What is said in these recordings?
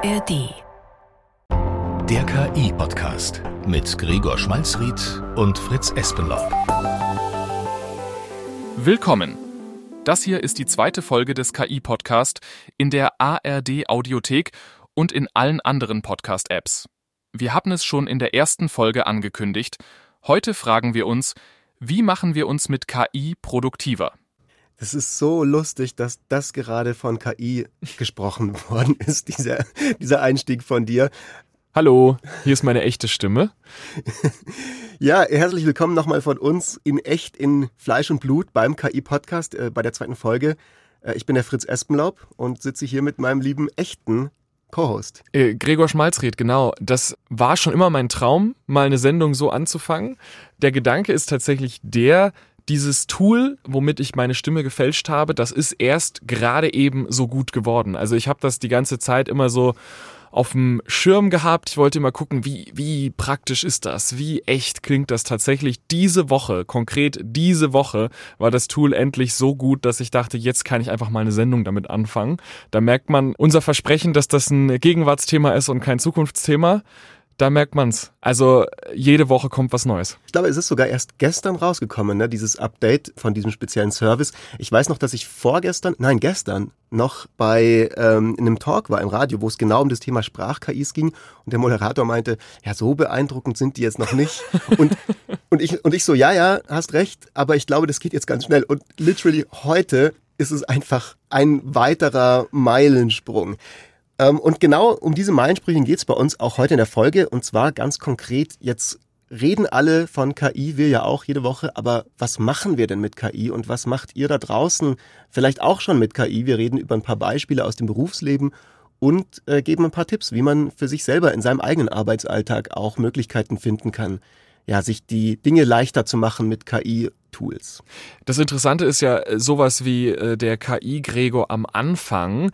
ARD. Der KI-Podcast mit Gregor Schmalzried und Fritz Espenlaub. Willkommen. Das hier ist die zweite Folge des KI-Podcast in der ARD Audiothek und in allen anderen Podcast-Apps. Wir hatten es schon in der ersten Folge angekündigt. Heute fragen wir uns, wie machen wir uns mit KI produktiver? Es ist so lustig, dass das gerade von KI gesprochen worden ist, dieser, dieser Einstieg von dir. Hallo, hier ist meine echte Stimme. ja, herzlich willkommen nochmal von uns in echt in Fleisch und Blut beim KI-Podcast äh, bei der zweiten Folge. Äh, ich bin der Fritz Espenlaub und sitze hier mit meinem lieben echten Co-Host. Äh, Gregor Schmalzried, genau. Das war schon immer mein Traum, mal eine Sendung so anzufangen. Der Gedanke ist tatsächlich der, dieses Tool, womit ich meine Stimme gefälscht habe, das ist erst gerade eben so gut geworden. Also ich habe das die ganze Zeit immer so auf dem Schirm gehabt. Ich wollte immer gucken, wie, wie praktisch ist das? Wie echt klingt das tatsächlich? Diese Woche, konkret diese Woche, war das Tool endlich so gut, dass ich dachte, jetzt kann ich einfach mal eine Sendung damit anfangen. Da merkt man unser Versprechen, dass das ein Gegenwartsthema ist und kein Zukunftsthema da merkt man's. Also jede Woche kommt was Neues. Ich glaube, es ist sogar erst gestern rausgekommen, ne, dieses Update von diesem speziellen Service. Ich weiß noch, dass ich vorgestern, nein, gestern noch bei ähm, in einem Talk war im Radio, wo es genau um das Thema Sprach-KIs ging und der Moderator meinte, ja, so beeindruckend sind die jetzt noch nicht. und, und, ich, und ich so, ja, ja, hast recht, aber ich glaube, das geht jetzt ganz schnell. Und literally heute ist es einfach ein weiterer Meilensprung. Ähm, und genau um diese Meilensprüche geht es bei uns auch heute in der Folge. Und zwar ganz konkret, jetzt reden alle von KI, wir ja auch jede Woche, aber was machen wir denn mit KI und was macht ihr da draußen vielleicht auch schon mit KI? Wir reden über ein paar Beispiele aus dem Berufsleben und äh, geben ein paar Tipps, wie man für sich selber in seinem eigenen Arbeitsalltag auch Möglichkeiten finden kann, ja, sich die Dinge leichter zu machen mit KI-Tools. Das Interessante ist ja äh, sowas wie äh, der KI-Gregor am Anfang.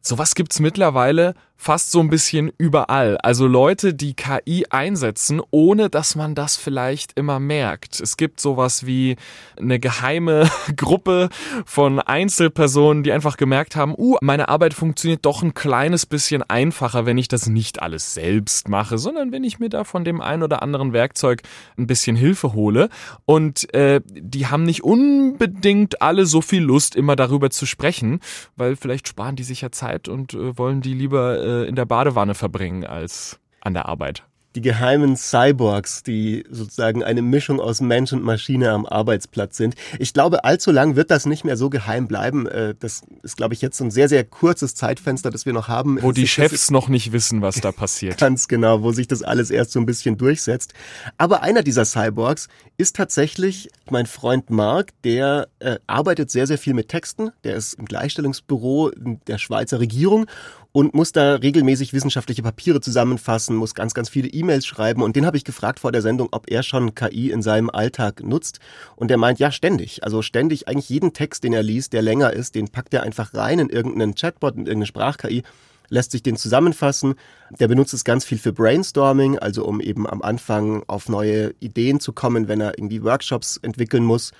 Sowas gibt's mittlerweile fast so ein bisschen überall. Also Leute, die KI einsetzen, ohne dass man das vielleicht immer merkt. Es gibt sowas wie eine geheime Gruppe von Einzelpersonen, die einfach gemerkt haben, uh, meine Arbeit funktioniert doch ein kleines bisschen einfacher, wenn ich das nicht alles selbst mache, sondern wenn ich mir da von dem ein oder anderen Werkzeug ein bisschen Hilfe hole. Und äh, die haben nicht unbedingt alle so viel Lust, immer darüber zu sprechen, weil vielleicht sparen die sich ja Zeit und äh, wollen die lieber äh, in der Badewanne verbringen als an der Arbeit die geheimen Cyborgs, die sozusagen eine Mischung aus Mensch und Maschine am Arbeitsplatz sind. Ich glaube, allzu lang wird das nicht mehr so geheim bleiben. Äh, das ist, glaube ich, jetzt so ein sehr, sehr kurzes Zeitfenster, das wir noch haben. Wo die Chefs noch nicht wissen, was da passiert. Ganz genau, wo sich das alles erst so ein bisschen durchsetzt. Aber einer dieser Cyborgs ist tatsächlich mein Freund Mark, der äh, arbeitet sehr, sehr viel mit Texten. Der ist im Gleichstellungsbüro der Schweizer Regierung und muss da regelmäßig wissenschaftliche Papiere zusammenfassen, muss ganz, ganz viele E-Mails schreiben. Und den habe ich gefragt vor der Sendung, ob er schon KI in seinem Alltag nutzt. Und er meint, ja, ständig. Also ständig, eigentlich jeden Text, den er liest, der länger ist, den packt er einfach rein in irgendeinen Chatbot, in irgendeine Sprach-KI lässt sich den zusammenfassen. Der benutzt es ganz viel für Brainstorming, also um eben am Anfang auf neue Ideen zu kommen, wenn er irgendwie Workshops entwickeln muss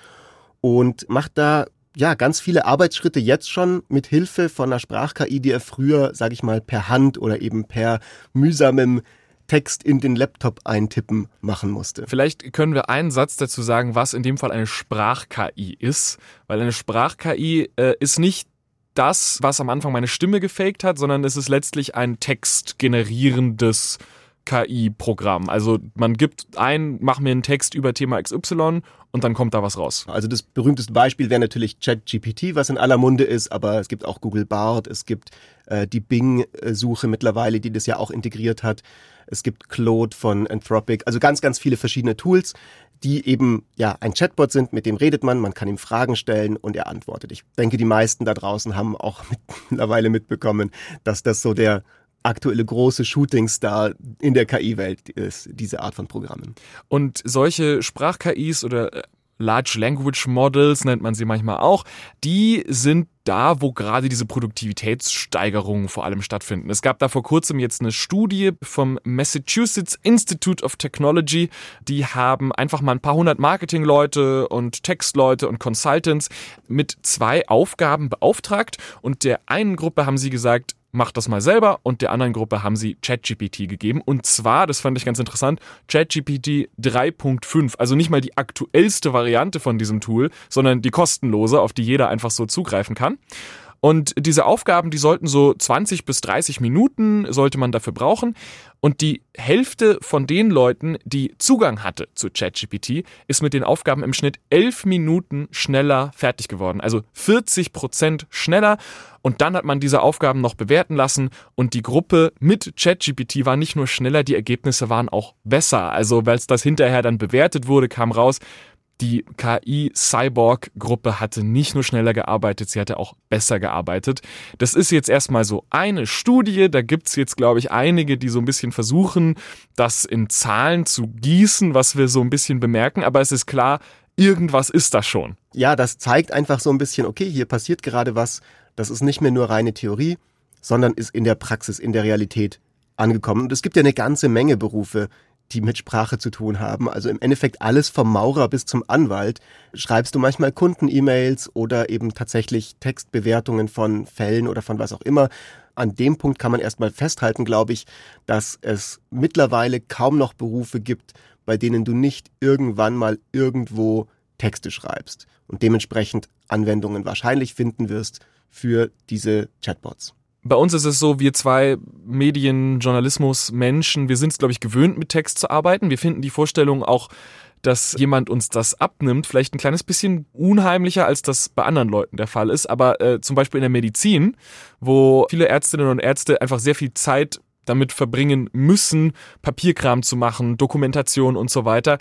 und macht da ja, ganz viele Arbeitsschritte jetzt schon mit Hilfe von einer Sprach-KI, die er früher, sage ich mal, per Hand oder eben per mühsamem Text in den Laptop eintippen machen musste. Vielleicht können wir einen Satz dazu sagen, was in dem Fall eine Sprach-KI ist, weil eine Sprach-KI äh, ist nicht das, was am Anfang meine Stimme gefaked hat, sondern es ist letztlich ein textgenerierendes KI-Programm. Also man gibt ein, mach mir einen Text über Thema XY und dann kommt da was raus. Also das berühmteste Beispiel wäre natürlich ChatGPT, was in aller Munde ist, aber es gibt auch Google Bard, es gibt äh, die Bing-Suche mittlerweile, die das ja auch integriert hat. Es gibt Claude von Anthropic, also ganz, ganz viele verschiedene Tools, die eben ja ein Chatbot sind, mit dem redet man, man kann ihm Fragen stellen und er antwortet. Ich denke, die meisten da draußen haben auch mittlerweile mitbekommen, dass das so der aktuelle große Shootingstar in der KI-Welt ist, diese Art von Programmen. Und solche Sprach-KIs oder äh, Large Language Models nennt man sie manchmal auch, die sind da, wo gerade diese Produktivitätssteigerungen vor allem stattfinden. Es gab da vor kurzem jetzt eine Studie vom Massachusetts Institute of Technology. Die haben einfach mal ein paar hundert Marketingleute und Textleute und Consultants mit zwei Aufgaben beauftragt und der einen Gruppe haben sie gesagt, macht das mal selber und der anderen Gruppe haben sie ChatGPT gegeben. Und zwar, das fand ich ganz interessant, ChatGPT 3.5. Also nicht mal die aktuellste Variante von diesem Tool, sondern die kostenlose, auf die jeder einfach so zugreifen kann. Und diese Aufgaben, die sollten so 20 bis 30 Minuten, sollte man dafür brauchen. Und die Hälfte von den Leuten, die Zugang hatte zu ChatGPT, ist mit den Aufgaben im Schnitt 11 Minuten schneller fertig geworden. Also 40 Prozent schneller. Und dann hat man diese Aufgaben noch bewerten lassen und die Gruppe mit ChatGPT war nicht nur schneller, die Ergebnisse waren auch besser. Also, weil es das hinterher dann bewertet wurde, kam raus, die KI-Cyborg-Gruppe hatte nicht nur schneller gearbeitet, sie hatte auch besser gearbeitet. Das ist jetzt erstmal so eine Studie. Da gibt's jetzt, glaube ich, einige, die so ein bisschen versuchen, das in Zahlen zu gießen, was wir so ein bisschen bemerken. Aber es ist klar, irgendwas ist da schon. Ja, das zeigt einfach so ein bisschen, okay, hier passiert gerade was. Das ist nicht mehr nur reine Theorie, sondern ist in der Praxis, in der Realität angekommen. Und es gibt ja eine ganze Menge Berufe, die mit Sprache zu tun haben. Also im Endeffekt alles vom Maurer bis zum Anwalt. Schreibst du manchmal Kunden-E-Mails oder eben tatsächlich Textbewertungen von Fällen oder von was auch immer. An dem Punkt kann man erstmal festhalten, glaube ich, dass es mittlerweile kaum noch Berufe gibt, bei denen du nicht irgendwann mal irgendwo Texte schreibst und dementsprechend Anwendungen wahrscheinlich finden wirst für diese Chatbots bei uns ist es so, wir zwei Medien, Journalismus, Menschen, wir sind es, glaube ich, gewöhnt, mit Text zu arbeiten. Wir finden die Vorstellung auch, dass jemand uns das abnimmt, vielleicht ein kleines bisschen unheimlicher, als das bei anderen Leuten der Fall ist. Aber äh, zum Beispiel in der Medizin, wo viele Ärztinnen und Ärzte einfach sehr viel Zeit damit verbringen müssen, Papierkram zu machen, Dokumentation und so weiter,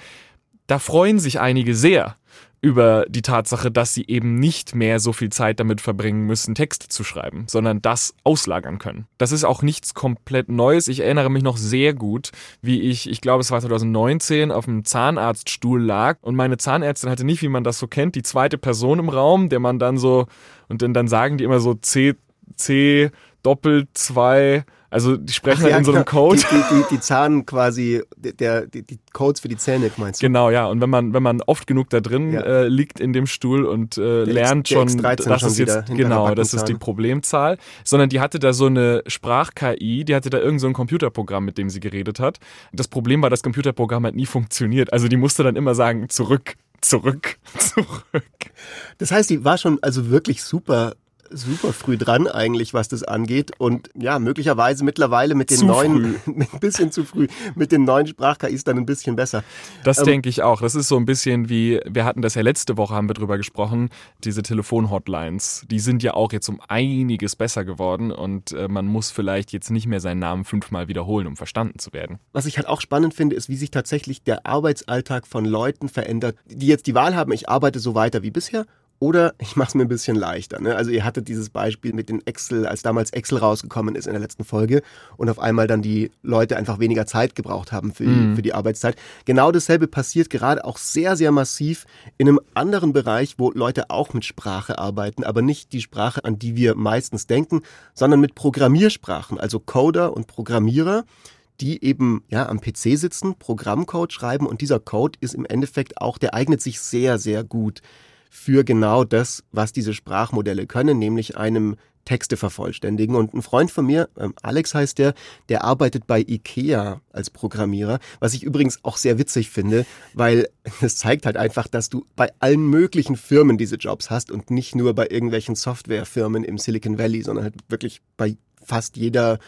da freuen sich einige sehr über die Tatsache, dass sie eben nicht mehr so viel Zeit damit verbringen müssen, Texte zu schreiben, sondern das auslagern können. Das ist auch nichts komplett Neues. Ich erinnere mich noch sehr gut, wie ich, ich glaube es war 2019, auf einem Zahnarztstuhl lag und meine Zahnärztin hatte nicht, wie man das so kennt, die zweite Person im Raum, der man dann so, und dann, dann sagen die immer so C, C, doppelt zwei, also die sprechen Ach, halt ja, in so einem genau. Code. Die, die, die, die Zahn quasi, der, die, die Codes für die Zähne meinst du? Genau, ja. Und wenn man, wenn man oft genug da drin ja. äh, liegt in dem Stuhl und äh, lernt schon, das schon ist jetzt, genau, das ist die Problemzahl. Sondern die hatte da so eine Sprach-KI, die hatte da irgend so ein Computerprogramm, mit dem sie geredet hat. Das Problem war, das Computerprogramm hat nie funktioniert. Also die musste dann immer sagen, zurück, zurück, zurück. Das heißt, die war schon also wirklich super super früh dran eigentlich, was das angeht. Und ja, möglicherweise mittlerweile mit den zu neuen, ein bisschen zu früh, mit den neuen Sprach-KIs dann ein bisschen besser. Das ähm, denke ich auch. Das ist so ein bisschen wie, wir hatten das ja letzte Woche, haben wir drüber gesprochen, diese Telefon-Hotlines. Die sind ja auch jetzt um einiges besser geworden und äh, man muss vielleicht jetzt nicht mehr seinen Namen fünfmal wiederholen, um verstanden zu werden. Was ich halt auch spannend finde, ist, wie sich tatsächlich der Arbeitsalltag von Leuten verändert, die jetzt die Wahl haben, ich arbeite so weiter wie bisher oder ich mache es mir ein bisschen leichter. Ne? Also ihr hattet dieses Beispiel mit den Excel, als damals Excel rausgekommen ist in der letzten Folge und auf einmal dann die Leute einfach weniger Zeit gebraucht haben für die, mhm. für die Arbeitszeit. Genau dasselbe passiert gerade auch sehr, sehr massiv in einem anderen Bereich, wo Leute auch mit Sprache arbeiten, aber nicht die Sprache, an die wir meistens denken, sondern mit Programmiersprachen, also Coder und Programmierer die eben ja am PC sitzen, Programmcode schreiben und dieser Code ist im Endeffekt auch, der eignet sich sehr, sehr gut für genau das, was diese Sprachmodelle können, nämlich einem Texte vervollständigen. Und ein Freund von mir, ähm, Alex heißt der, der arbeitet bei IKEA als Programmierer, was ich übrigens auch sehr witzig finde, weil es zeigt halt einfach, dass du bei allen möglichen Firmen diese Jobs hast und nicht nur bei irgendwelchen Softwarefirmen im Silicon Valley, sondern halt wirklich bei fast jeder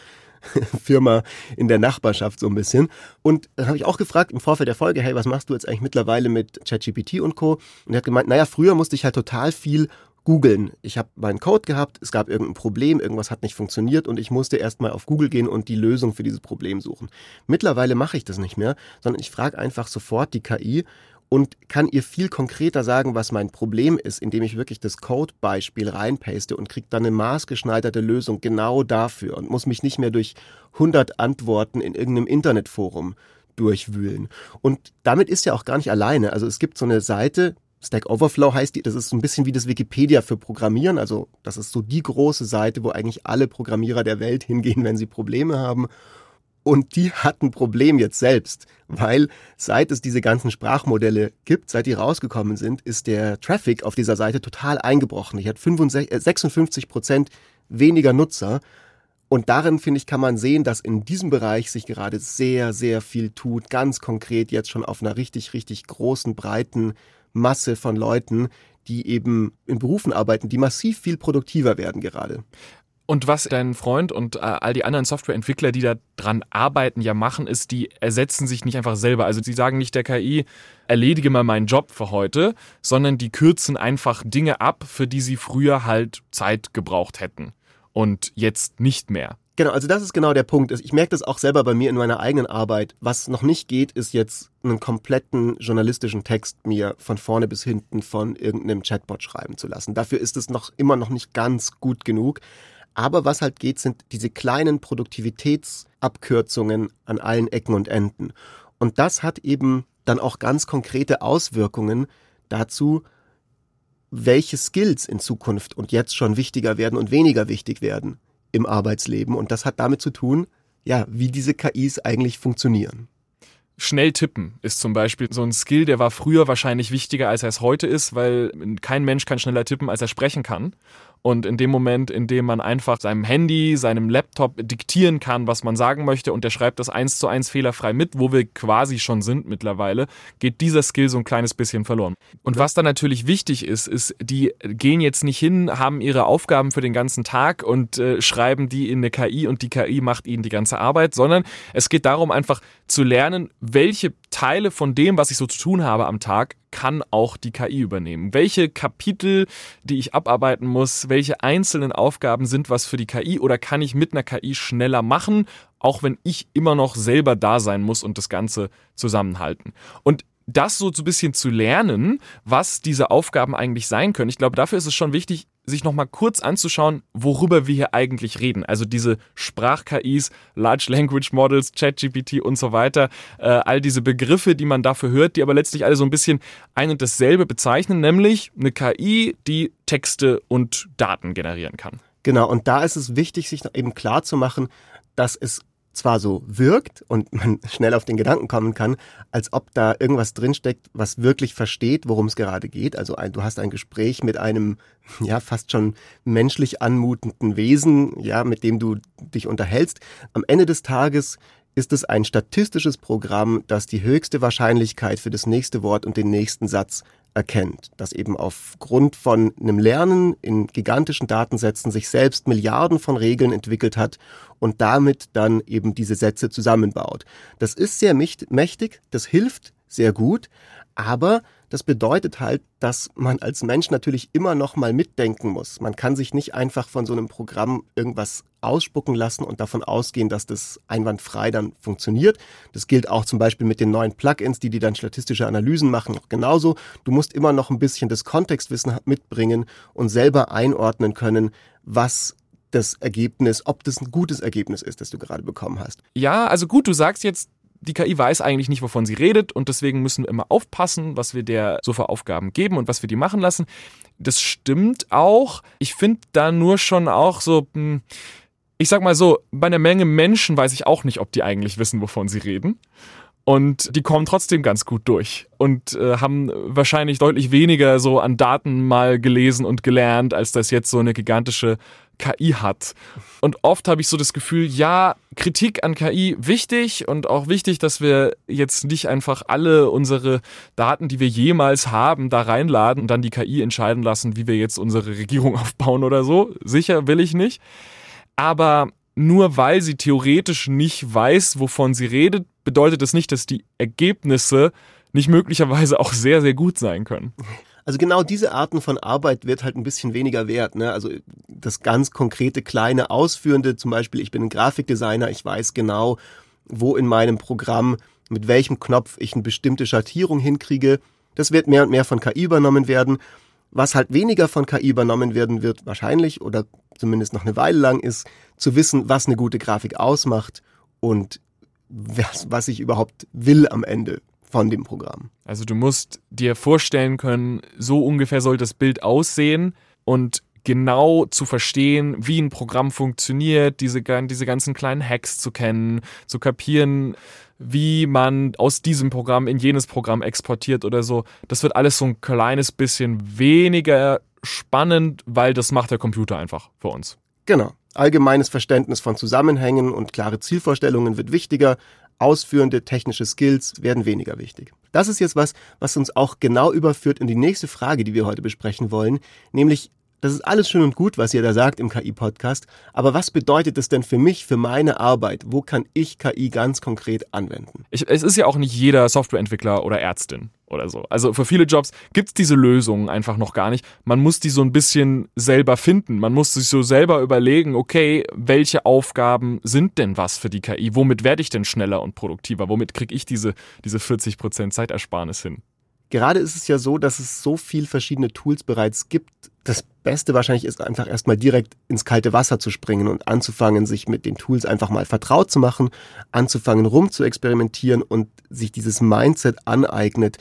Firma in der Nachbarschaft so ein bisschen. Und dann habe ich auch gefragt im Vorfeld der Folge, hey, was machst du jetzt eigentlich mittlerweile mit ChatGPT und Co? Und er hat gemeint, naja, früher musste ich halt total viel googeln. Ich habe meinen Code gehabt, es gab irgendein Problem, irgendwas hat nicht funktioniert und ich musste erstmal auf Google gehen und die Lösung für dieses Problem suchen. Mittlerweile mache ich das nicht mehr, sondern ich frage einfach sofort die KI und kann ihr viel konkreter sagen, was mein Problem ist, indem ich wirklich das Code-Beispiel reinpaste und kriege dann eine maßgeschneiderte Lösung genau dafür und muss mich nicht mehr durch 100 Antworten in irgendeinem Internetforum durchwühlen. Und damit ist ja auch gar nicht alleine. Also es gibt so eine Seite, Stack Overflow heißt die, das ist so ein bisschen wie das Wikipedia für Programmieren. Also das ist so die große Seite, wo eigentlich alle Programmierer der Welt hingehen, wenn sie Probleme haben. Und die hat ein Problem jetzt selbst, weil seit es diese ganzen Sprachmodelle gibt, seit die rausgekommen sind, ist der Traffic auf dieser Seite total eingebrochen. Ich hatte 56 Prozent weniger Nutzer Und darin, finde ich, kann man sehen, dass in diesem Bereich sich gerade sehr, sehr viel tut, ganz konkret jetzt schon auf einer richtig, richtig großen, breiten Masse von Leuten, die eben in Berufen arbeiten, die massiv viel produktiver werden gerade. Und was dein Freund und äh, all die anderen Softwareentwickler, die da dran arbeiten, ja machen, ist, die ersetzen sich nicht einfach selber. Also sie sagen nicht der KI, erledige mal meinen Job für heute, sondern die kürzen einfach Dinge ab, für die sie früher halt Zeit gebraucht hätten. Und jetzt nicht mehr. Genau, also das ist genau der Punkt. Ich merke das auch selber bei mir in meiner eigenen Arbeit. Was noch nicht geht, ist jetzt einen kompletten journalistischen Text mir von vorne bis hinten von irgendeinem Chatbot schreiben zu lassen. Dafür ist es noch immer noch nicht ganz gut genug. Aber was halt geht, sind diese kleinen Produktivitätsabkürzungen an allen Ecken und Enden. Und das hat eben dann auch ganz konkrete Auswirkungen dazu, welche Skills in Zukunft und jetzt schon wichtiger werden und weniger wichtig werden im Arbeitsleben. Und das hat damit zu tun, ja, wie diese KIs eigentlich funktionieren. Schnell tippen ist zum Beispiel so ein Skill, der war früher wahrscheinlich wichtiger, als er es heute ist, weil kein Mensch kann schneller tippen, als er sprechen kann. Und in dem Moment, in dem man einfach seinem Handy, seinem Laptop diktieren kann, was man sagen möchte und der schreibt das eins zu eins fehlerfrei mit, wo wir quasi schon sind mittlerweile, geht dieser Skill so ein kleines bisschen verloren. Und was dann natürlich wichtig ist, ist, die gehen jetzt nicht hin, haben ihre Aufgaben für den ganzen Tag und äh, schreiben die in eine KI und die KI macht ihnen die ganze Arbeit, sondern es geht darum einfach zu lernen, welche Teile von dem, was ich so zu tun habe am Tag, kann auch die KI übernehmen. Welche Kapitel, die ich abarbeiten muss, welche einzelnen Aufgaben sind was für die KI oder kann ich mit einer KI schneller machen, auch wenn ich immer noch selber da sein muss und das Ganze zusammenhalten. Und das so ein bisschen zu lernen, was diese Aufgaben eigentlich sein können. Ich glaube, dafür ist es schon wichtig, sich nochmal kurz anzuschauen, worüber wir hier eigentlich reden. Also diese Sprach-KIs, Large Language Models, ChatGPT und so weiter, äh, all diese Begriffe, die man dafür hört, die aber letztlich alle so ein bisschen ein und dasselbe bezeichnen, nämlich eine KI, die Texte und Daten generieren kann. Genau, und da ist es wichtig, sich eben klar zu machen, dass es zwar so wirkt und man schnell auf den Gedanken kommen kann, als ob da irgendwas drinsteckt, was wirklich versteht, worum es gerade geht. Also ein, du hast ein Gespräch mit einem, ja, fast schon menschlich anmutenden Wesen, ja, mit dem du dich unterhältst. Am Ende des Tages ist es ein statistisches Programm, das die höchste Wahrscheinlichkeit für das nächste Wort und den nächsten Satz erkennt, das eben aufgrund von einem Lernen in gigantischen Datensätzen sich selbst Milliarden von Regeln entwickelt hat und damit dann eben diese Sätze zusammenbaut. Das ist sehr mächtig, das hilft sehr gut, aber das bedeutet halt, dass man als Mensch natürlich immer noch mal mitdenken muss. Man kann sich nicht einfach von so einem Programm irgendwas ausspucken lassen und davon ausgehen, dass das einwandfrei dann funktioniert. Das gilt auch zum Beispiel mit den neuen Plugins, die die dann statistische Analysen machen, genauso. Du musst immer noch ein bisschen das Kontextwissen mitbringen und selber einordnen können, was das Ergebnis, ob das ein gutes Ergebnis ist, das du gerade bekommen hast. Ja, also gut, du sagst jetzt, die KI weiß eigentlich nicht, wovon sie redet und deswegen müssen wir immer aufpassen, was wir der so für Aufgaben geben und was wir die machen lassen. Das stimmt auch. Ich finde da nur schon auch so, hm, ich sag mal so, bei einer Menge Menschen weiß ich auch nicht, ob die eigentlich wissen, wovon sie reden. Und die kommen trotzdem ganz gut durch und äh, haben wahrscheinlich deutlich weniger so an Daten mal gelesen und gelernt, als das jetzt so eine gigantische KI hat. Und oft habe ich so das Gefühl, ja, Kritik an KI wichtig und auch wichtig, dass wir jetzt nicht einfach alle unsere Daten, die wir jemals haben, da reinladen und dann die KI entscheiden lassen, wie wir jetzt unsere Regierung aufbauen oder so. Sicher will ich nicht. Aber nur weil sie theoretisch nicht weiß, wovon sie redet, bedeutet das nicht, dass die Ergebnisse nicht möglicherweise auch sehr, sehr gut sein können. Also genau diese Arten von Arbeit wird halt ein bisschen weniger wert. Ne? Also das ganz konkrete, kleine, ausführende, zum Beispiel, ich bin ein Grafikdesigner, ich weiß genau, wo in meinem Programm, mit welchem Knopf ich eine bestimmte Schattierung hinkriege. Das wird mehr und mehr von KI übernommen werden. Was halt weniger von KI übernommen werden wird, wahrscheinlich oder zumindest noch eine Weile lang, ist zu wissen, was eine gute Grafik ausmacht und was, was ich überhaupt will am Ende von dem Programm. Also du musst dir vorstellen können, so ungefähr soll das Bild aussehen und genau zu verstehen, wie ein Programm funktioniert, diese, diese ganzen kleinen Hacks zu kennen, zu kapieren, wie man aus diesem Programm in jenes Programm exportiert oder so. Das wird alles so ein kleines bisschen weniger spannend, weil das macht der Computer einfach für uns. Genau. Allgemeines Verständnis von Zusammenhängen und klare Zielvorstellungen wird wichtiger, ausführende technische Skills werden weniger wichtig. Das ist jetzt was, was uns auch genau überführt in die nächste Frage, die wir heute besprechen wollen, nämlich das ist alles schön und gut, was ihr da sagt im KI-Podcast, aber was bedeutet das denn für mich, für meine Arbeit? Wo kann ich KI ganz konkret anwenden? Ich, es ist ja auch nicht jeder Softwareentwickler oder Ärztin oder so. Also für viele Jobs gibt es diese Lösungen einfach noch gar nicht. Man muss die so ein bisschen selber finden. Man muss sich so selber überlegen, okay, welche Aufgaben sind denn was für die KI? Womit werde ich denn schneller und produktiver? Womit kriege ich diese, diese 40% Zeitersparnis hin? Gerade ist es ja so, dass es so viel verschiedene Tools bereits gibt. Das Beste wahrscheinlich ist einfach erstmal direkt ins kalte Wasser zu springen und anzufangen, sich mit den Tools einfach mal vertraut zu machen, anzufangen rum zu experimentieren und sich dieses Mindset aneignet,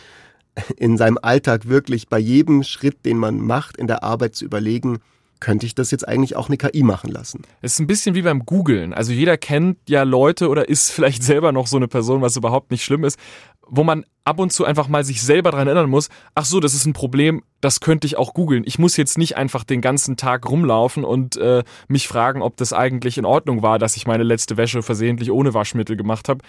in seinem Alltag wirklich bei jedem Schritt, den man macht, in der Arbeit zu überlegen, könnte ich das jetzt eigentlich auch eine KI machen lassen? Es ist ein bisschen wie beim Googlen. Also jeder kennt ja Leute oder ist vielleicht selber noch so eine Person, was überhaupt nicht schlimm ist, wo man ab und zu einfach mal sich selber daran erinnern muss, ach so, das ist ein Problem, das könnte ich auch googeln. Ich muss jetzt nicht einfach den ganzen Tag rumlaufen und äh, mich fragen, ob das eigentlich in Ordnung war, dass ich meine letzte Wäsche versehentlich ohne Waschmittel gemacht habe.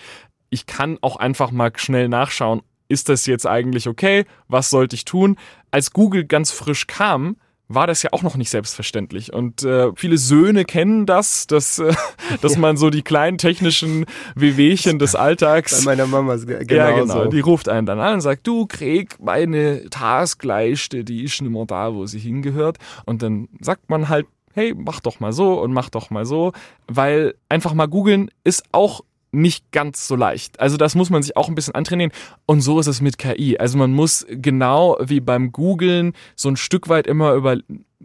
Ich kann auch einfach mal schnell nachschauen, ist das jetzt eigentlich okay? Was sollte ich tun? Als Google ganz frisch kam, war das ja auch noch nicht selbstverständlich. Und äh, viele Söhne kennen das, dass, äh, dass ja. man so die kleinen technischen Wehwehchen des Alltags. Bei meiner Mama genau Ja, genau. So. Die ruft einen dann an und sagt, du Krieg, meine Taskleiste, die ist nicht mehr da, wo sie hingehört. Und dann sagt man halt, hey, mach doch mal so und mach doch mal so. Weil einfach mal googeln ist auch nicht ganz so leicht. Also das muss man sich auch ein bisschen antrainieren. Und so ist es mit KI. Also man muss genau wie beim Googlen so ein Stück weit immer über,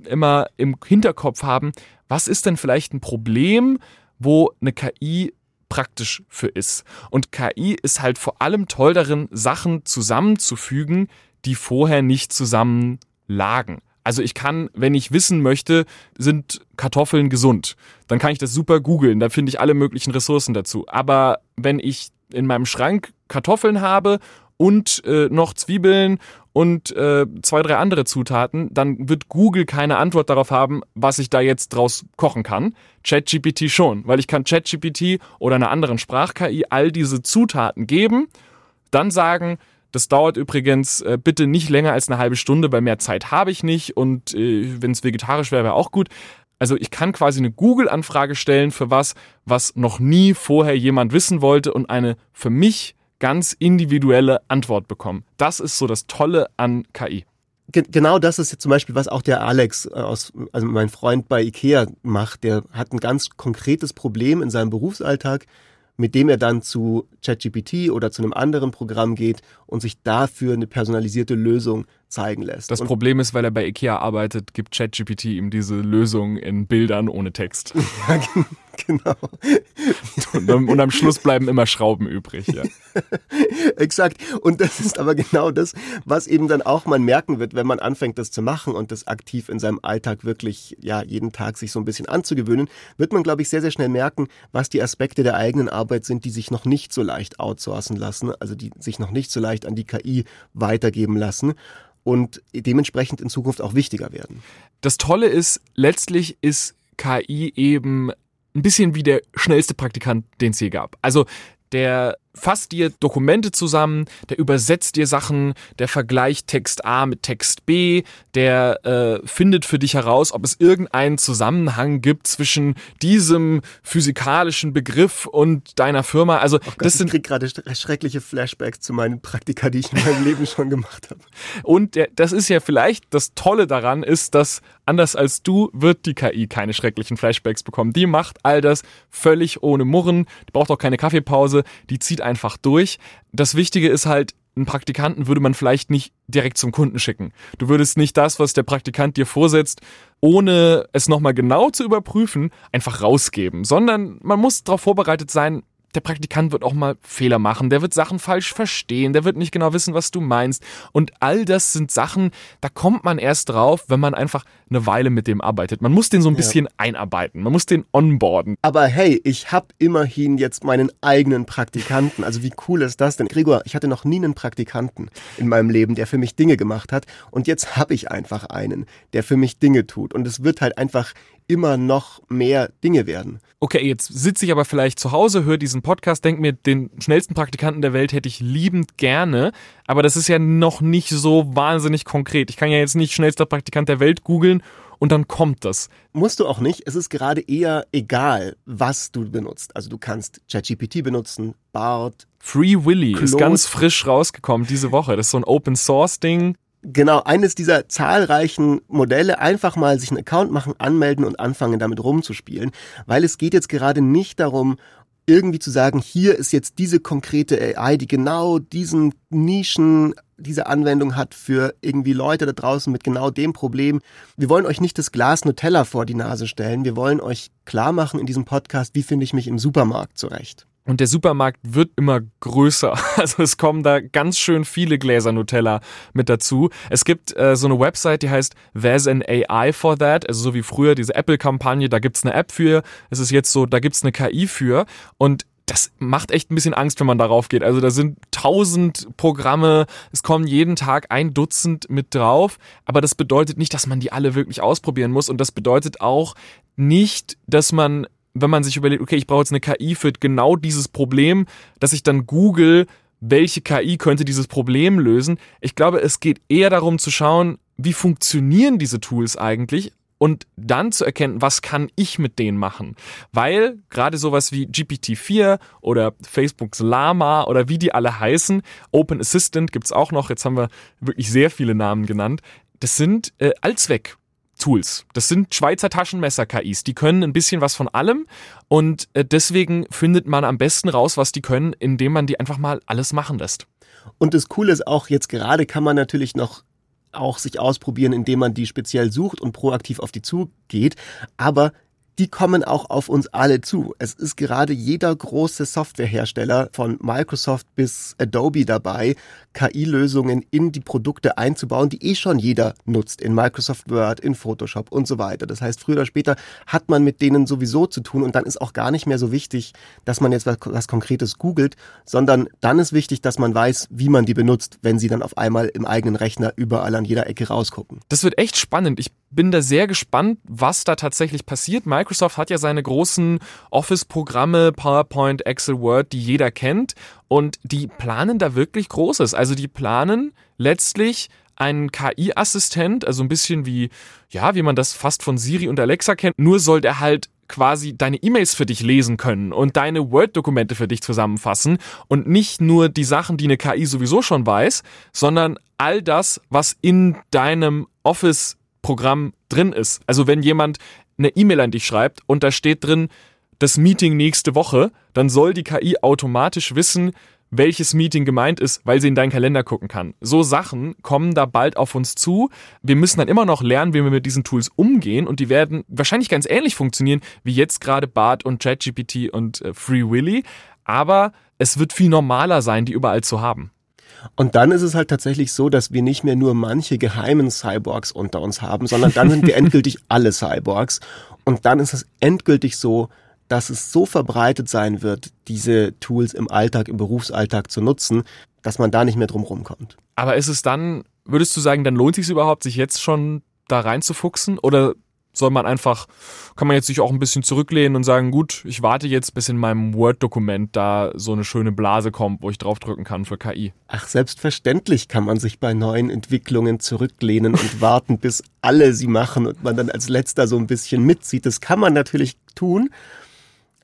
immer im Hinterkopf haben, was ist denn vielleicht ein Problem, wo eine KI praktisch für ist. Und KI ist halt vor allem toll darin, Sachen zusammenzufügen, die vorher nicht zusammen lagen. Also ich kann, wenn ich wissen möchte, sind Kartoffeln gesund, dann kann ich das super googeln, da finde ich alle möglichen Ressourcen dazu. Aber wenn ich in meinem Schrank Kartoffeln habe und äh, noch Zwiebeln und äh, zwei, drei andere Zutaten, dann wird Google keine Antwort darauf haben, was ich da jetzt draus kochen kann. ChatGPT schon, weil ich kann ChatGPT oder einer anderen Sprach-KI all diese Zutaten geben, dann sagen, das dauert übrigens äh, bitte nicht länger als eine halbe Stunde, weil mehr Zeit habe ich nicht und äh, wenn es vegetarisch wäre, wäre auch gut. Also ich kann quasi eine Google-Anfrage stellen für was, was noch nie vorher jemand wissen wollte und eine für mich ganz individuelle Antwort bekommen. Das ist so das Tolle an KI genau das ist jetzt zum Beispiel, was auch der Alex äh, aus, also mein Freund bei IKEA macht. Der hat ein ganz konkretes Problem in seinem Berufsalltag mit dem er dann zu ChatGPT oder zu einem anderen Programm geht und sich dafür eine personalisierte Lösung zeigen lässt. Das und Problem ist, weil er bei IKEA arbeitet, gibt ChatGPT ihm diese Lösung in Bildern ohne Text. ja, genau. Und, und, am Schluss bleiben immer Schrauben übrig. Ja. Exakt. Und das ist aber genau das, was eben dann auch man merken wird, wenn man anfängt, das zu machen und das aktiv in seinem Alltag wirklich, ja, jeden Tag sich so ein bisschen anzugewöhnen, wird man, glaube ich, sehr, sehr schnell merken, was die Aspekte der eigenen Arbeit sind, die sich noch nicht so leicht outsourcen lassen, also die sich noch nicht so leicht an die KI weitergeben lassen und dementsprechend in Zukunft auch wichtiger werden. Das Tolle ist, letztlich ist KI eben ein bisschen wie der schnellste Praktikant, den es je gab. Also der fasst dir Dokumente zusammen, der übersetzt dir Sachen, der vergleicht Text A mit Text B, der äh, findet für dich heraus, ob es irgendeinen Zusammenhang gibt zwischen diesem physikalischen Begriff und deiner Firma. Also oh Gott, das sind ich krieg gerade schreckliche Flashbacks zu meinen Praktika, die ich in meinem Leben schon gemacht habe. Und der, das ist ja vielleicht das Tolle daran, ist, dass anders als du wird die KI keine schrecklichen Flashbacks bekommen. Die macht all das völlig ohne Murren, die braucht auch keine Kaffeepause, die zieht einfach durch. Das Wichtige ist halt, einen Praktikanten würde man vielleicht nicht direkt zum Kunden schicken. Du würdest nicht das, was der Praktikant dir vorsetzt, ohne es nochmal genau zu überprüfen, einfach rausgeben, sondern man muss darauf vorbereitet sein, der Praktikant wird auch mal Fehler machen, der wird Sachen falsch verstehen, der wird nicht genau wissen, was du meinst. Und all das sind Sachen, da kommt man erst drauf, wenn man einfach eine Weile mit dem arbeitet. Man muss den so ein bisschen ja. einarbeiten, man muss den onboarden. Aber hey, ich habe immerhin jetzt meinen eigenen Praktikanten. Also wie cool ist das denn? Gregor, ich hatte noch nie einen Praktikanten in meinem Leben, der für mich Dinge gemacht hat. Und jetzt habe ich einfach einen, der für mich Dinge tut. Und es wird halt einfach immer noch mehr Dinge werden. Okay, jetzt sitze ich aber vielleicht zu Hause, höre diesen Podcast, denke mir, den schnellsten Praktikanten der Welt hätte ich liebend gerne, aber das ist ja noch nicht so wahnsinnig konkret. Ich kann ja jetzt nicht schnellster Praktikant der Welt googeln und dann kommt das. Musst du auch nicht. Es ist gerade eher egal, was du benutzt. Also du kannst ChatGPT benutzen, BART. Free Willy Claude. ist ganz frisch rausgekommen diese Woche. Das ist so ein Open Source Ding. Genau, eines dieser zahlreichen Modelle, einfach mal sich einen Account machen, anmelden und anfangen damit rumzuspielen, weil es geht jetzt gerade nicht darum, irgendwie zu sagen, hier ist jetzt diese konkrete AI, die genau diesen Nischen, diese Anwendung hat für irgendwie Leute da draußen mit genau dem Problem. Wir wollen euch nicht das Glas Nutella vor die Nase stellen. Wir wollen euch klar machen in diesem Podcast, wie finde ich mich im Supermarkt zurecht. Und der Supermarkt wird immer größer. Also es kommen da ganz schön viele Gläser Nutella mit dazu. Es gibt äh, so eine Website, die heißt There's an AI for that. Also so wie früher diese Apple-Kampagne, da gibt's eine App für. Es ist jetzt so, da gibt's eine KI für. Und das macht echt ein bisschen Angst, wenn man darauf geht. Also da sind tausend Programme, es kommen jeden Tag ein Dutzend mit drauf, aber das bedeutet nicht, dass man die alle wirklich ausprobieren muss und das bedeutet auch nicht, dass man wenn man sich überlegt, okay, ich brauche jetzt eine KI für genau dieses Problem, dass ich dann google, welche KI könnte dieses Problem lösen. Ich glaube, es geht eher darum zu schauen, wie funktionieren diese Tools eigentlich und dann zu erkennen, was kann ich mit denen machen. Weil gerade sowas wie GPT-4 oder Facebooks Lama oder wie die alle heißen, Open Assistant gibt's auch noch, jetzt haben wir wirklich sehr viele Namen genannt, das sind äh, Allzweck. Tools. Das sind Schweizer Taschenmesser-KIs. Die können ein bisschen was von allem und äh, deswegen findet man am besten raus, was die können, indem man die einfach mal alles machen lässt. Und das Coole ist auch, jetzt gerade kann man natürlich noch auch sich ausprobieren, indem man die speziell sucht und proaktiv auf die zugeht. Aber die kommen auch auf uns alle zu. Es ist gerade jeder große Softwarehersteller von Microsoft bis Adobe dabei, KI-Lösungen in die Produkte einzubauen, die eh schon jeder nutzt, in Microsoft Word, in Photoshop und so weiter. Das heißt, früher oder später hat man mit denen sowieso zu tun und dann ist auch gar nicht mehr so wichtig, dass man jetzt was, was Konkretes googelt, sondern dann ist wichtig, dass man weiß, wie man die benutzt, wenn sie dann auf einmal im eigenen Rechner überall an jeder Ecke rausgucken. Das wird echt spannend. Ich bin da sehr gespannt, was da tatsächlich passiert. Microsoft hat ja seine großen Office-Programme, PowerPoint, Excel, Word, die jeder kennt. Und die planen da wirklich Großes. Also die planen letztlich einen KI-Assistent, also ein bisschen wie, ja, wie man das fast von Siri und Alexa kennt. Nur soll der halt quasi deine E-Mails für dich lesen können und deine Word-Dokumente für dich zusammenfassen und nicht nur die Sachen, die eine KI sowieso schon weiß, sondern all das, was in deinem Office Programm drin ist. Also wenn jemand eine E-Mail an dich schreibt und da steht drin, das Meeting nächste Woche, dann soll die KI automatisch wissen, welches Meeting gemeint ist, weil sie in deinen Kalender gucken kann. So Sachen kommen da bald auf uns zu. Wir müssen dann immer noch lernen, wie wir mit diesen Tools umgehen und die werden wahrscheinlich ganz ähnlich funktionieren wie jetzt gerade BART und ChatGPT und äh, Free Willy, aber es wird viel normaler sein, die überall zu haben. Und dann ist es halt tatsächlich so, dass wir nicht mehr nur manche geheimen Cyborgs unter uns haben, sondern dann sind wir endgültig alle Cyborgs. Und dann ist es endgültig so, dass es so verbreitet sein wird, diese Tools im Alltag, im Berufsalltag zu nutzen, dass man da nicht mehr drum rumkommt. Aber ist es dann, würdest du sagen, dann lohnt es sich überhaupt, sich jetzt schon da reinzufuchsen? Oder soll man einfach, kann man jetzt sich auch ein bisschen zurücklehnen und sagen, gut, ich warte jetzt, bis in meinem Word-Dokument da so eine schöne Blase kommt, wo ich draufdrücken kann für KI. Ach, selbstverständlich kann man sich bei neuen Entwicklungen zurücklehnen und warten, bis alle sie machen und man dann als letzter so ein bisschen mitzieht. Das kann man natürlich tun,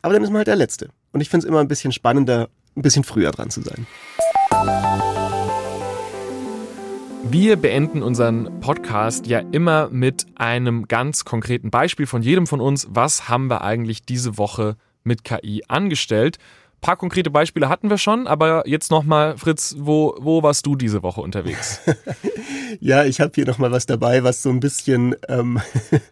aber dann ist man halt der Letzte. Und ich finde es immer ein bisschen spannender, ein bisschen früher dran zu sein. Wir beenden unseren Podcast ja immer mit einem ganz konkreten Beispiel von jedem von uns. Was haben wir eigentlich diese Woche mit KI angestellt? Ein paar konkrete Beispiele hatten wir schon, aber jetzt nochmal, Fritz, wo, wo warst du diese Woche unterwegs? ja, ich habe hier nochmal was dabei, was so ein bisschen, ähm,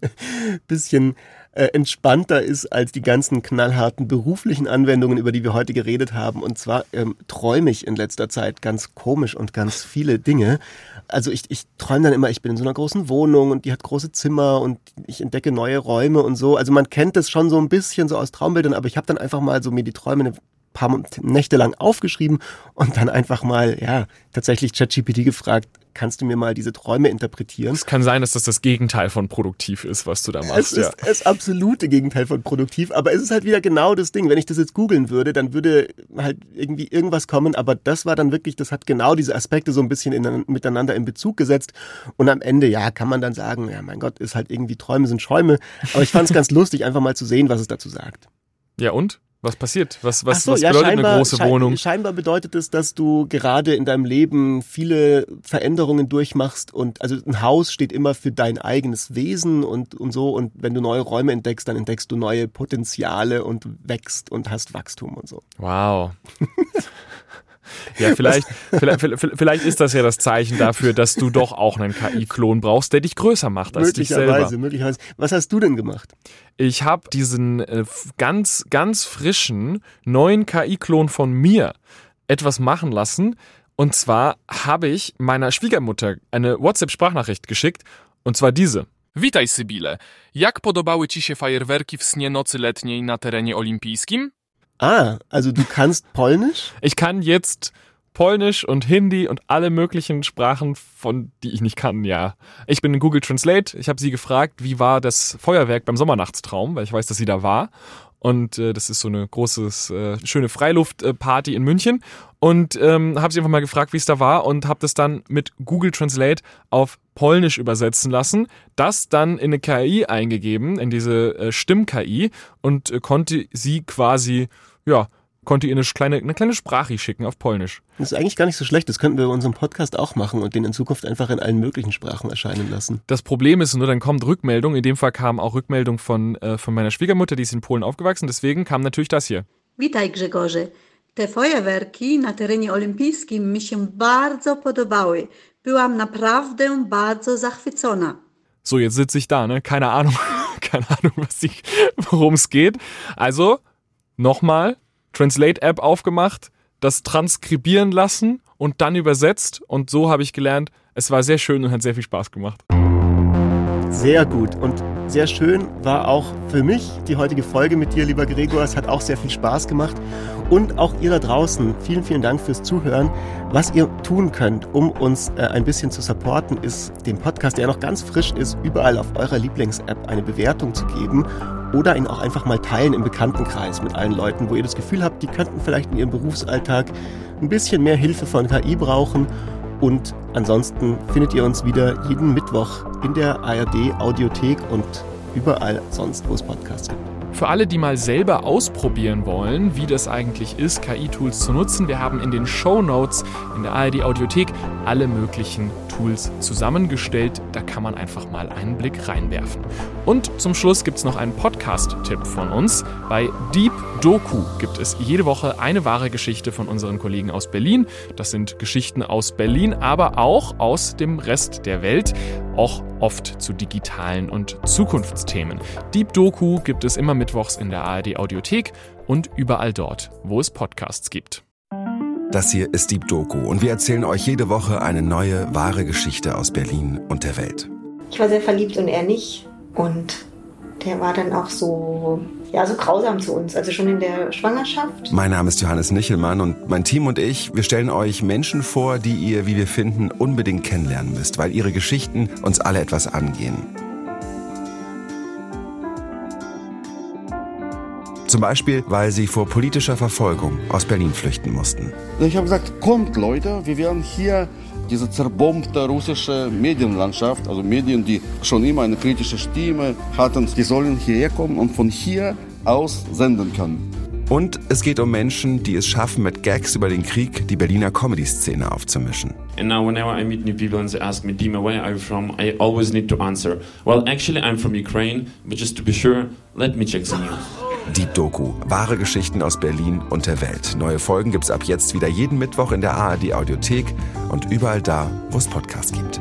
bisschen äh, entspannter ist als die ganzen knallharten beruflichen Anwendungen, über die wir heute geredet haben. Und zwar ähm, träume ich in letzter Zeit ganz komisch und ganz viele Dinge. Also ich, ich träume dann immer, ich bin in so einer großen Wohnung und die hat große Zimmer und ich entdecke neue Räume und so. Also man kennt das schon so ein bisschen so aus Traumbildern, aber ich habe dann einfach mal so mir die Träume eine paar Nächte lang aufgeschrieben und dann einfach mal, ja, tatsächlich ChatGPT gefragt, kannst du mir mal diese Träume interpretieren? Es kann sein, dass das das Gegenteil von produktiv ist, was du da machst. Es ist ja. das absolute Gegenteil von produktiv, aber es ist halt wieder genau das Ding. Wenn ich das jetzt googeln würde, dann würde halt irgendwie irgendwas kommen, aber das war dann wirklich, das hat genau diese Aspekte so ein bisschen in, miteinander in Bezug gesetzt und am Ende, ja, kann man dann sagen, ja, mein Gott, ist halt irgendwie Träume sind Schäume, aber ich fand es ganz lustig, einfach mal zu sehen, was es dazu sagt. Ja und? Was passiert? Was, was, so, was ja, bedeutet eine große Wohnung? Scheinbar bedeutet es, dass du gerade in deinem Leben viele Veränderungen durchmachst und also ein Haus steht immer für dein eigenes Wesen und, und so und wenn du neue Räume entdeckst, dann entdeckst du neue Potenziale und wächst und hast Wachstum und so. Wow. Ja, vielleicht, vielleicht, vielleicht ist das ja das Zeichen dafür, dass du doch auch einen KI-Klon brauchst, der dich größer macht als dich selber. Möglicherweise, möglicherweise. Was hast du denn gemacht? Ich habe diesen äh, ganz, ganz frischen neuen KI-Klon von mir etwas machen lassen. Und zwar habe ich meiner Schwiegermutter eine WhatsApp-Sprachnachricht geschickt. Und zwar diese. Witaj Sybile. Jak podobały Ci się fajerwerki w snie nocy letniej na terenie olimpijskim? Ah, also du kannst Polnisch? Ich kann jetzt Polnisch und Hindi und alle möglichen Sprachen, von die ich nicht kann, ja. Ich bin in Google Translate. Ich habe sie gefragt, wie war das Feuerwerk beim Sommernachtstraum, weil ich weiß, dass sie da war. Und äh, das ist so eine große, äh, schöne Freiluftparty in München. Und ähm, habe sie einfach mal gefragt, wie es da war und habe das dann mit Google Translate auf Polnisch übersetzen lassen, das dann in eine KI eingegeben, in diese äh, Stimm-KI und äh, konnte sie quasi ja, konnte ihr eine kleine, eine kleine Sprache schicken auf Polnisch. Das ist eigentlich gar nicht so schlecht. Das könnten wir bei unserem Podcast auch machen und den in Zukunft einfach in allen möglichen Sprachen erscheinen lassen. Das Problem ist nur, dann kommt Rückmeldung. In dem Fall kam auch Rückmeldung von, äh, von meiner Schwiegermutter, die ist in Polen aufgewachsen. Deswegen kam natürlich das hier. Witaj Grzegorze. Te Feuerwerki na terenie olimpijskim mi się bardzo podobały. Byłam naprawdę bardzo zachwycona. So, jetzt sitze ich da, ne? Keine Ahnung, keine Ahnung, was ich, worum es geht. Also, nochmal, Translate-App aufgemacht, das transkribieren lassen und dann übersetzt. Und so habe ich gelernt, es war sehr schön und hat sehr viel Spaß gemacht. Sehr gut. Und sehr schön war auch für mich die heutige Folge mit dir, lieber Gregor. Es hat auch sehr viel Spaß gemacht. Und auch ihr da draußen, vielen, vielen Dank fürs Zuhören. Was ihr tun könnt, um uns äh, ein bisschen zu supporten, ist dem Podcast, der noch ganz frisch ist, überall auf eurer Lieblings-App eine Bewertung zu geben oder ihn auch einfach mal teilen im Bekanntenkreis mit allen Leuten, wo ihr das Gefühl habt, die könnten vielleicht in ihrem Berufsalltag ein bisschen mehr Hilfe von KI brauchen. Und ansonsten findet ihr uns wieder jeden Mittwoch in der ARD Audiothek und überall sonst, wo es Podcasts gibt. Für alle, die mal selber ausprobieren wollen, wie das eigentlich ist, KI-Tools zu nutzen, wir haben in den Show Notes in der ARD Audiothek alle möglichen Tools zusammengestellt. Da kann man einfach mal einen Blick reinwerfen. Und zum Schluss gibt es noch einen Podcast-Tipp von uns. Bei Deep Doku gibt es jede Woche eine wahre Geschichte von unseren Kollegen aus Berlin. Das sind Geschichten aus Berlin, aber auch aus dem Rest der Welt, auch oft zu digitalen und Zukunftsthemen. Deep Doku gibt es immer mittwochs in der ARD Audiothek und überall dort, wo es Podcasts gibt. Das hier ist Deep Doku und wir erzählen euch jede Woche eine neue, wahre Geschichte aus Berlin und der Welt. Ich war sehr verliebt und er nicht. Und der war dann auch so, ja, so grausam zu uns, also schon in der Schwangerschaft. Mein Name ist Johannes Nichelmann und mein Team und ich, wir stellen euch Menschen vor, die ihr, wie wir finden, unbedingt kennenlernen müsst, weil ihre Geschichten uns alle etwas angehen. Zum Beispiel, weil sie vor politischer Verfolgung aus Berlin flüchten mussten. Ich habe gesagt, kommt Leute, wir werden hier diese zerbombte russische Medienlandschaft, also Medien, die schon immer eine kritische Stimme hatten, die sollen hierher kommen und von hier aus senden können. Und es geht um Menschen, die es schaffen, mit Gags über den Krieg die Berliner Comedy-Szene aufzumischen. And now whenever I meet new people and they ask me, Dima, where are you from? I always need to answer, well, actually I'm from Ukraine, but just to be sure, let me check the news. Deep Doku, wahre Geschichten aus Berlin und der Welt. Neue Folgen gibt's ab jetzt wieder jeden Mittwoch in der ARD Audiothek und überall da, wo es Podcasts gibt.